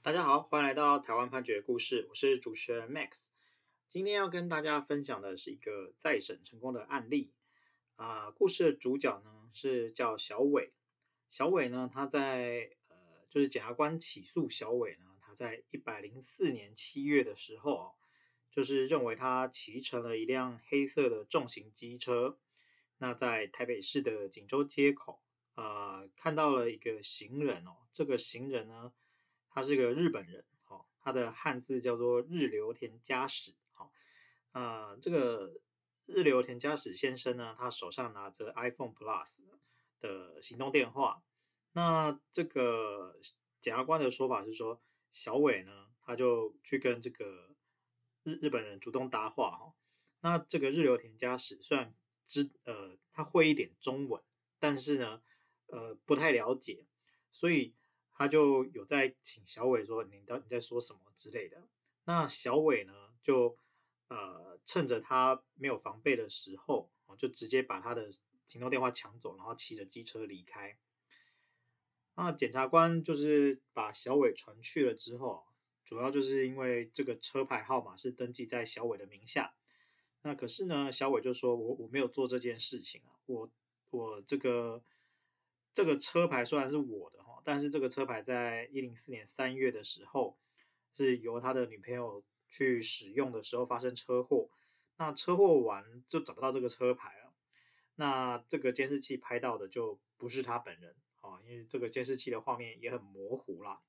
大家好，欢迎来到台湾判决故事，我是主持人 Max。今天要跟大家分享的是一个再审成功的案例。啊、故事的主角呢是叫小伟，小伟呢他在呃就是检察官起诉小伟呢，他在一百零四年七月的时候哦，就是认为他骑乘了一辆黑色的重型机车，那在台北市的锦州街口。啊、呃、看到了一个行人哦，这个行人呢他是个日本人，哦，他的汉字叫做日流田家史。啊、呃，这个日流田家史先生呢，他手上拿着 iPhone Plus 的行动电话。那这个检察官的说法是说，小伟呢，他就去跟这个日日本人主动搭话哈。那这个日流田家史虽然知呃他会一点中文，但是呢，呃不太了解，所以他就有在请小伟说，你到底在说什么之类的。那小伟呢就。呃，趁着他没有防备的时候，就直接把他的行动电话抢走，然后骑着机车离开。那检察官就是把小伟传去了之后，主要就是因为这个车牌号码是登记在小伟的名下。那可是呢，小伟就说我我没有做这件事情啊，我我这个这个车牌虽然是我的，但是这个车牌在一零四年三月的时候是由他的女朋友。去使用的时候发生车祸，那车祸完就找不到这个车牌了。那这个监视器拍到的就不是他本人啊，因为这个监视器的画面也很模糊啦。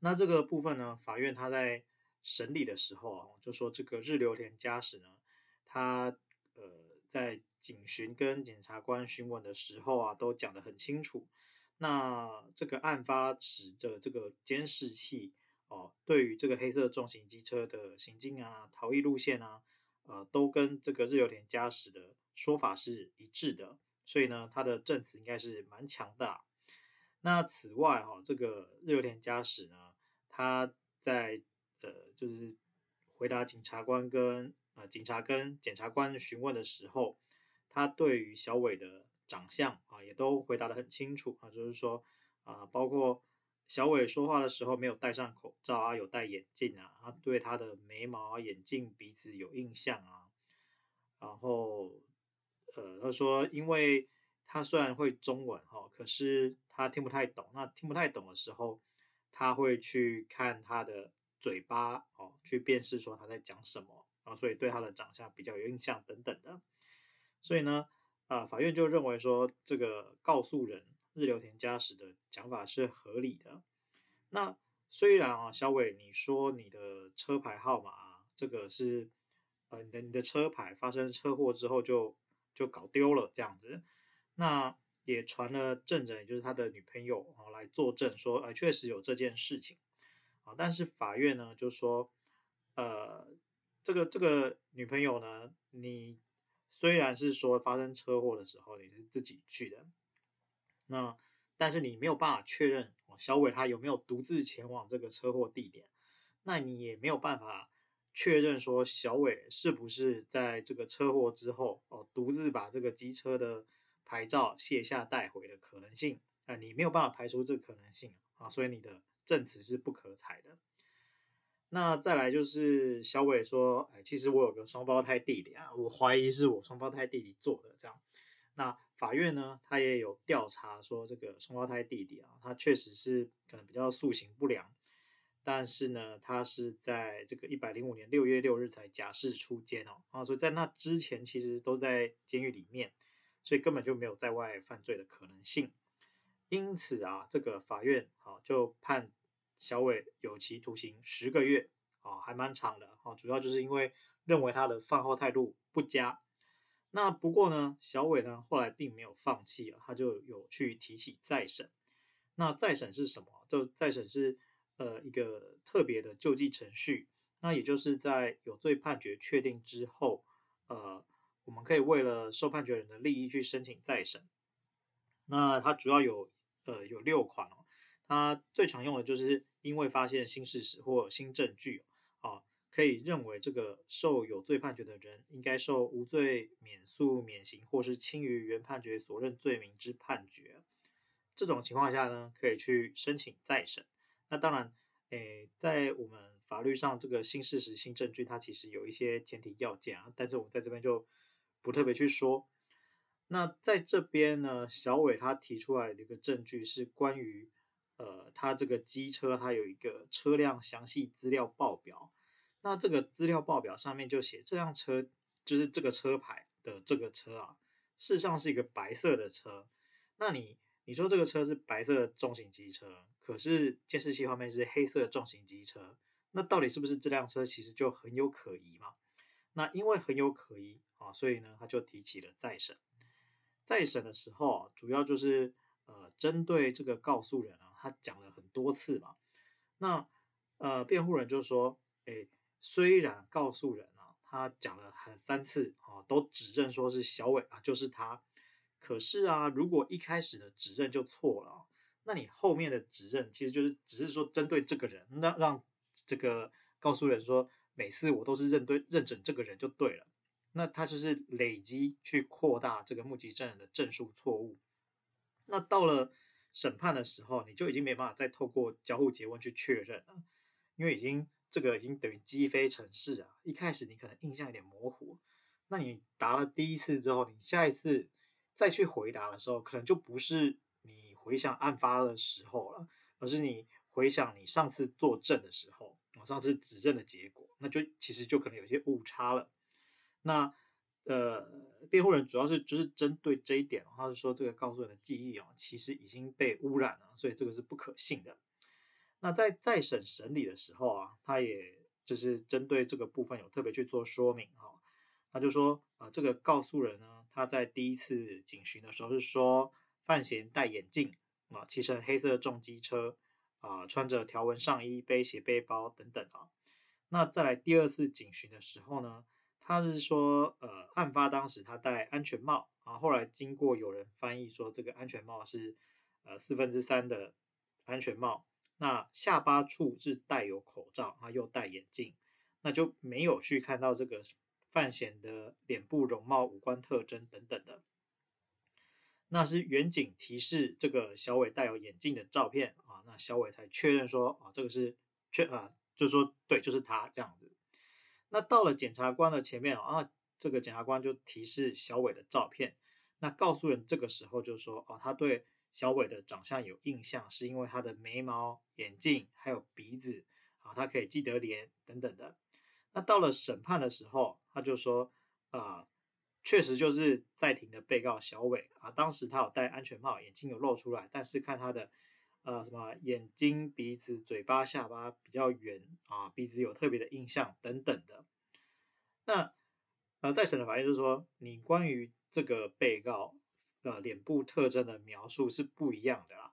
那这个部分呢，法院他在审理的时候啊，就说这个日流田家史呢，他呃在警询跟检察官询问的时候啊，都讲得很清楚。那这个案发时的这个监视器。哦，对于这个黑色重型机车的行进啊、逃逸路线啊，呃，都跟这个日流田家史的说法是一致的，所以呢，他的证词应该是蛮强的。那此外哈、哦，这个日流田家史呢，他在呃，就是回答警察官跟呃警察跟检察官询问的时候，他对于小伟的长相啊，也都回答得很清楚啊，就是说啊，包括。小伟说话的时候没有戴上口罩啊，有戴眼镜啊，他对他的眉毛、眼镜、鼻子有印象啊。然后，呃，他说，因为他虽然会中文哈，可是他听不太懂。那听不太懂的时候，他会去看他的嘴巴哦，去辨识说他在讲什么啊，所以对他的长相比较有印象等等的。所以呢，啊，法院就认为说这个告诉人。日流田家史的讲法是合理的。那虽然啊，小伟，你说你的车牌号码这个是呃，你的你的车牌发生车祸之后就就搞丢了这样子，那也传了证人，也就是他的女朋友啊来作证说，呃，确实有这件事情啊。但是法院呢就说，呃，这个这个女朋友呢，你虽然是说发生车祸的时候你是自己去的。那但是你没有办法确认小伟他有没有独自前往这个车祸地点，那你也没有办法确认说小伟是不是在这个车祸之后哦独自把这个机车的牌照卸下带回的可能性啊，你没有办法排除这可能性啊，所以你的证词是不可采的。那再来就是小伟说，哎，其实我有个双胞胎弟弟啊，我怀疑是我双胞胎弟弟做的这样。那法院呢，他也有调查说，这个双胞胎弟弟啊，他确实是可能比较塑形不良，但是呢，他是在这个一百零五年六月六日才假释出监哦，啊，所以在那之前其实都在监狱里面，所以根本就没有在外犯罪的可能性。因此啊，这个法院啊就判小伟有期徒刑十个月啊，还蛮长的啊，主要就是因为认为他的犯后态度不佳。那不过呢，小伟呢后来并没有放弃啊，他就有去提起再审。那再审是什么？就再审是呃一个特别的救济程序。那也就是在有罪判决确定之后，呃，我们可以为了受判决人的利益去申请再审。那它主要有呃有六款哦，它最常用的就是因为发现新事实或新证据啊。可以认为这个受有罪判决的人应该受无罪免诉免刑，或是轻于原判决所认罪名之判决。这种情况下呢，可以去申请再审。那当然，诶，在我们法律上，这个新事实、新证据，它其实有一些前提要件啊，但是我们在这边就不特别去说。那在这边呢，小伟他提出来的一个证据是关于，呃，他这个机车它有一个车辆详细资料报表。那这个资料报表上面就写，这辆车就是这个车牌的这个车啊，事实上是一个白色的车。那你你说这个车是白色重型机车，可是监视器画面是黑色重型机车，那到底是不是这辆车其实就很有可疑嘛？那因为很有可疑啊，所以呢他就提起了再审。再审的时候啊，主要就是呃针对这个告诉人啊，他讲了很多次嘛。那呃辩护人就说，诶。虽然告诉人啊，他讲了很三次啊，都指认说是小伟啊，就是他。可是啊，如果一开始的指认就错了，那你后面的指认其实就是只是说针对这个人，那让这个告诉人说每次我都是认对认准这个人就对了。那他就是累积去扩大这个目击证人的证述错误。那到了审判的时候，你就已经没办法再透过交互詰问去确认了，因为已经。这个已经等于积非成是啊！一开始你可能印象有点模糊，那你答了第一次之后，你下一次再去回答的时候，可能就不是你回想案发的时候了，而是你回想你上次作证的时候，啊，上次指证的结果，那就其实就可能有些误差了。那呃，辩护人主要是就是针对这一点，他是说这个告诉人的记忆啊，其实已经被污染了，所以这个是不可信的。那在再审审理的时候啊，他也就是针对这个部分有特别去做说明哈。他就说啊，这个告诉人呢，他在第一次警询的时候是说范闲戴眼镜啊，骑乘黑色重机车啊，穿着条纹上衣，背斜背包等等啊。那再来第二次警询的时候呢，他是说呃，案发当时他戴安全帽啊，后来经过有人翻译说这个安全帽是呃四分之三的安全帽。那下巴处是戴有口罩，啊，又戴眼镜，那就没有去看到这个范闲的脸部容貌、五官特征等等的。那是远景提示这个小伟戴有眼镜的照片啊，那小伟才确认说啊，这个是确啊，就说对，就是他这样子。那到了检察官的前面啊，这个检察官就提示小伟的照片，那告诉人这个时候就说啊，他对。小伟的长相有印象，是因为他的眉毛、眼镜还有鼻子啊，他可以记得脸等等的。那到了审判的时候，他就说啊，确实就是在庭的被告小伟啊，当时他有戴安全帽，眼睛有露出来，但是看他的呃什么眼睛、鼻子、嘴巴、下巴比较圆啊，鼻子有特别的印象等等的。那呃，在审的法院就是说，你关于这个被告。呃，脸部特征的描述是不一样的啦。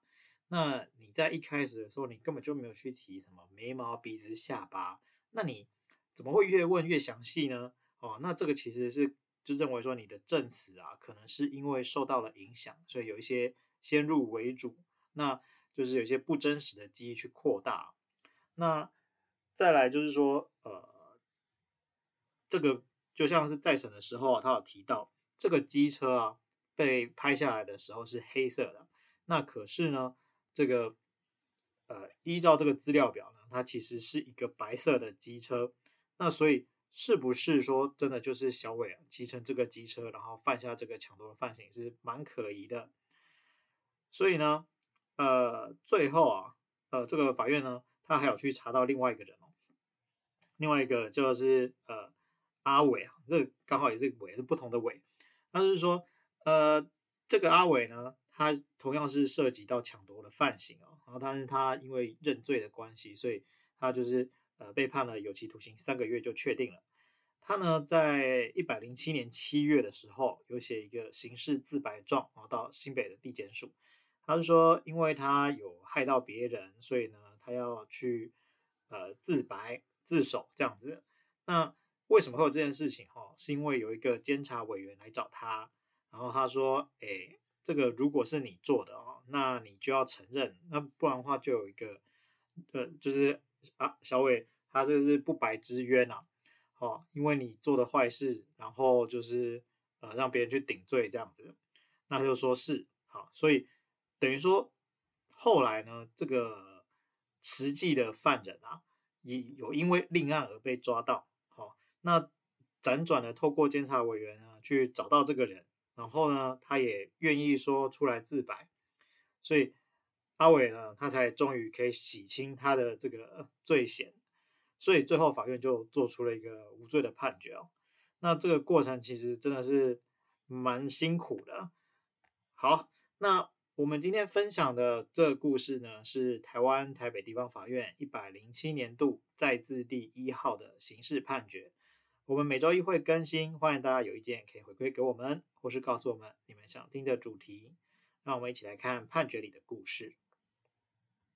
那你在一开始的时候，你根本就没有去提什么眉毛、鼻子、下巴，那你怎么会越问越详细呢？哦，那这个其实是就认为说你的证词啊，可能是因为受到了影响，所以有一些先入为主，那就是有些不真实的记忆去扩大。那再来就是说，呃，这个就像是再审的时候啊，他有提到这个机车啊。被拍下来的时候是黑色的，那可是呢，这个呃，依照这个资料表呢，它其实是一个白色的机车，那所以是不是说真的就是小伟啊骑乘这个机车，然后犯下这个抢夺的犯行是蛮可疑的。所以呢，呃，最后啊，呃，这个法院呢，他还有去查到另外一个人哦，另外一个就是呃阿伟啊，这刚好也是伟，是不同的伟，他就是说。呃，这个阿伟呢，他同样是涉及到抢夺的犯行哦，然后但是他因为认罪的关系，所以他就是呃被判了有期徒刑三个月就确定了。他呢，在一百零七年七月的时候，有写一个刑事自白状啊，到新北的地检署，他是说因为他有害到别人，所以呢，他要去呃自白自首这样子。那为什么会有这件事情？哈，是因为有一个监察委员来找他。然后他说：“诶，这个如果是你做的哦，那你就要承认，那不然的话就有一个，呃，就是啊，小伟他这个是不白之冤呐，哦，因为你做的坏事，然后就是呃让别人去顶罪这样子，那他就说是好，所以等于说后来呢，这个实际的犯人啊，也有因为另案而被抓到。好，那辗转的透过监察委员啊，去找到这个人，然后呢，他也愿意说出来自白，所以阿伟呢，他才终于可以洗清他的这个罪嫌，所以最后法院就做出了一个无罪的判决哦。那这个过程其实真的是蛮辛苦的。好，那。我们今天分享的这故事呢，是台湾台北地方法院一百零七年度再字第一号的刑事判决。我们每周一会更新，欢迎大家有意见可以回馈给我们，或是告诉我们你们想听的主题。让我们一起来看判决里的故事。